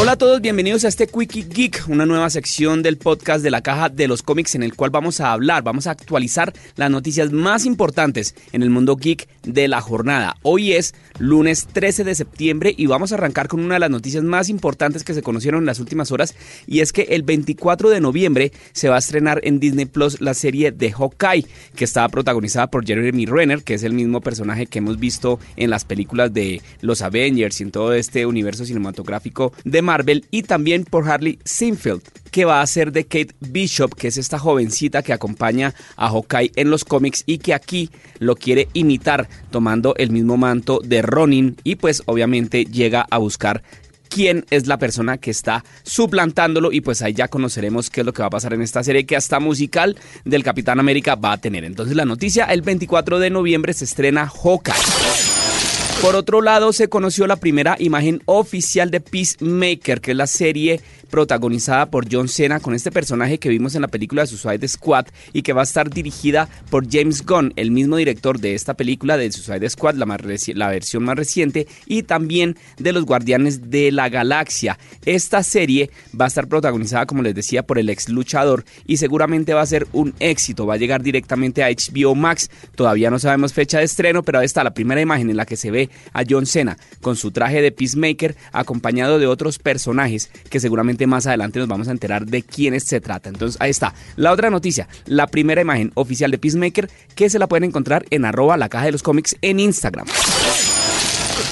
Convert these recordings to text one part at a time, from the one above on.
Hola a todos, bienvenidos a este Quickie Geek, una nueva sección del podcast de la caja de los cómics en el cual vamos a hablar, vamos a actualizar las noticias más importantes en el mundo geek de la jornada. Hoy es lunes 13 de septiembre y vamos a arrancar con una de las noticias más importantes que se conocieron en las últimas horas y es que el 24 de noviembre se va a estrenar en Disney Plus la serie de Hawkeye que está protagonizada por Jeremy Renner, que es el mismo personaje que hemos visto en las películas de los Avengers y en todo este universo cinematográfico de Marvel y también por Harley Sinfield, que va a ser de Kate Bishop, que es esta jovencita que acompaña a Hawkeye en los cómics y que aquí lo quiere imitar tomando el mismo manto de Ronin y pues obviamente llega a buscar quién es la persona que está suplantándolo y pues ahí ya conoceremos qué es lo que va a pasar en esta serie que hasta musical del Capitán América va a tener. Entonces la noticia, el 24 de noviembre se estrena Hawkeye. Por otro lado, se conoció la primera imagen oficial de Peacemaker, que es la serie protagonizada por John Cena con este personaje que vimos en la película de Suicide Squad y que va a estar dirigida por James Gunn, el mismo director de esta película de Suicide Squad, la, más la versión más reciente, y también de los Guardianes de la Galaxia. Esta serie va a estar protagonizada, como les decía, por el ex luchador y seguramente va a ser un éxito, va a llegar directamente a HBO Max. Todavía no sabemos fecha de estreno, pero ahí está la primera imagen en la que se ve a John Cena con su traje de Peacemaker acompañado de otros personajes que seguramente más adelante nos vamos a enterar de quiénes se trata. Entonces ahí está. La otra noticia, la primera imagen oficial de Peacemaker que se la pueden encontrar en arroba la caja de los cómics en Instagram.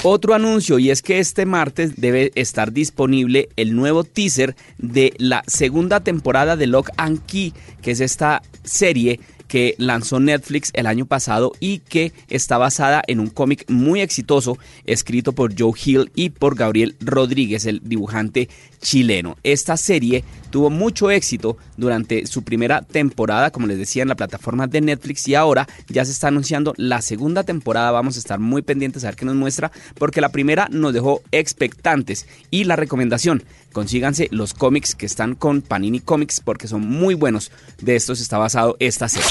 Otro anuncio y es que este martes debe estar disponible el nuevo teaser de la segunda temporada de Lock and Key, que es esta serie que lanzó Netflix el año pasado y que está basada en un cómic muy exitoso escrito por Joe Hill y por Gabriel Rodríguez, el dibujante chileno. Esta serie tuvo mucho éxito durante su primera temporada, como les decía, en la plataforma de Netflix y ahora ya se está anunciando la segunda temporada. Vamos a estar muy pendientes a ver qué nos muestra porque la primera nos dejó expectantes y la recomendación, consíganse los cómics que están con Panini Comics porque son muy buenos. De estos está basado esta serie.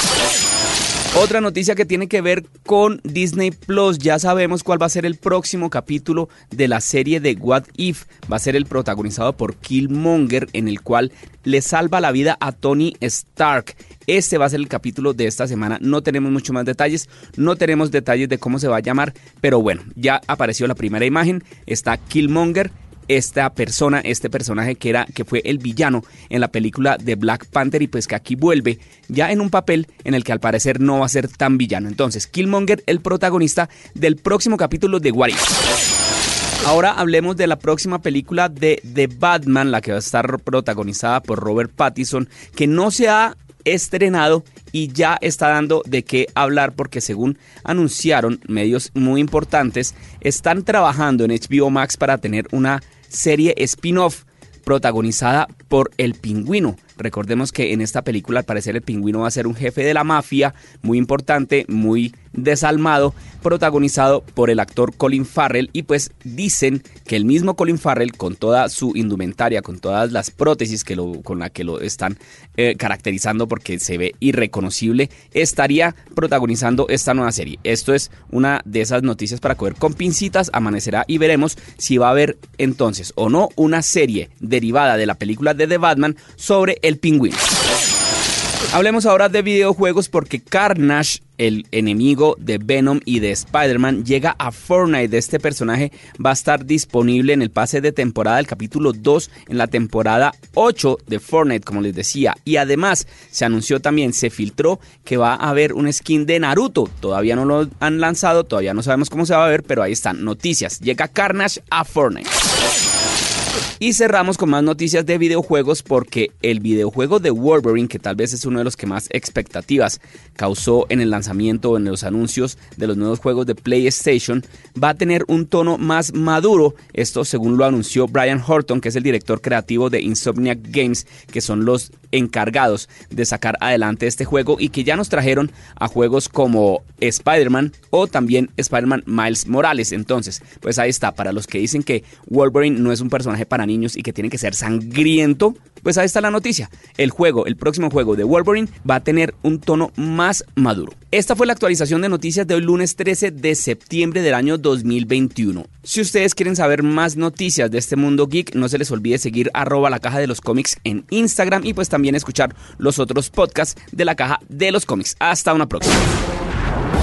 Otra noticia que tiene que ver con Disney Plus, ya sabemos cuál va a ser el próximo capítulo de la serie de What If. Va a ser el protagonizado por Killmonger, en el cual le salva la vida a Tony Stark. Este va a ser el capítulo de esta semana. No tenemos mucho más detalles, no tenemos detalles de cómo se va a llamar, pero bueno, ya apareció la primera imagen. Está Killmonger esta persona, este personaje que era que fue el villano en la película de Black Panther y pues que aquí vuelve ya en un papel en el que al parecer no va a ser tan villano. Entonces, Killmonger el protagonista del próximo capítulo de What Ahora hablemos de la próxima película de The Batman, la que va a estar protagonizada por Robert Pattinson, que no se ha estrenado y ya está dando de qué hablar porque según anunciaron medios muy importantes, están trabajando en HBO Max para tener una serie spin-off protagonizada por El Pingüino. Recordemos que en esta película al parecer el pingüino va a ser un jefe de la mafia muy importante, muy desalmado, protagonizado por el actor Colin Farrell y pues dicen que el mismo Colin Farrell con toda su indumentaria, con todas las prótesis que lo, con la que lo están eh, caracterizando porque se ve irreconocible, estaría protagonizando esta nueva serie. Esto es una de esas noticias para coger con pincitas, amanecerá y veremos si va a haber entonces o no una serie derivada de la película de The Batman sobre el pingüino. Hablemos ahora de videojuegos porque Carnage, el enemigo de Venom y de Spider-Man, llega a Fortnite. Este personaje va a estar disponible en el pase de temporada del capítulo 2 en la temporada 8 de Fortnite, como les decía. Y además se anunció también, se filtró que va a haber un skin de Naruto. Todavía no lo han lanzado, todavía no sabemos cómo se va a ver, pero ahí están noticias. Llega Carnage a Fortnite. Y cerramos con más noticias de videojuegos porque el videojuego de Wolverine, que tal vez es uno de los que más expectativas causó en el lanzamiento o en los anuncios de los nuevos juegos de PlayStation, va a tener un tono más maduro. Esto según lo anunció Brian Horton, que es el director creativo de Insomniac Games, que son los encargados de sacar adelante este juego y que ya nos trajeron a juegos como Spider-Man o también Spider-Man Miles Morales. Entonces, pues ahí está, para los que dicen que Wolverine no es un personaje para niños y que tiene que ser sangriento, pues ahí está la noticia. El juego, el próximo juego de Wolverine va a tener un tono más maduro. Esta fue la actualización de noticias de hoy lunes 13 de septiembre del año 2021. Si ustedes quieren saber más noticias de este mundo geek, no se les olvide seguir arroba la caja de los cómics en Instagram y pues también escuchar los otros podcasts de la caja de los cómics. Hasta una próxima.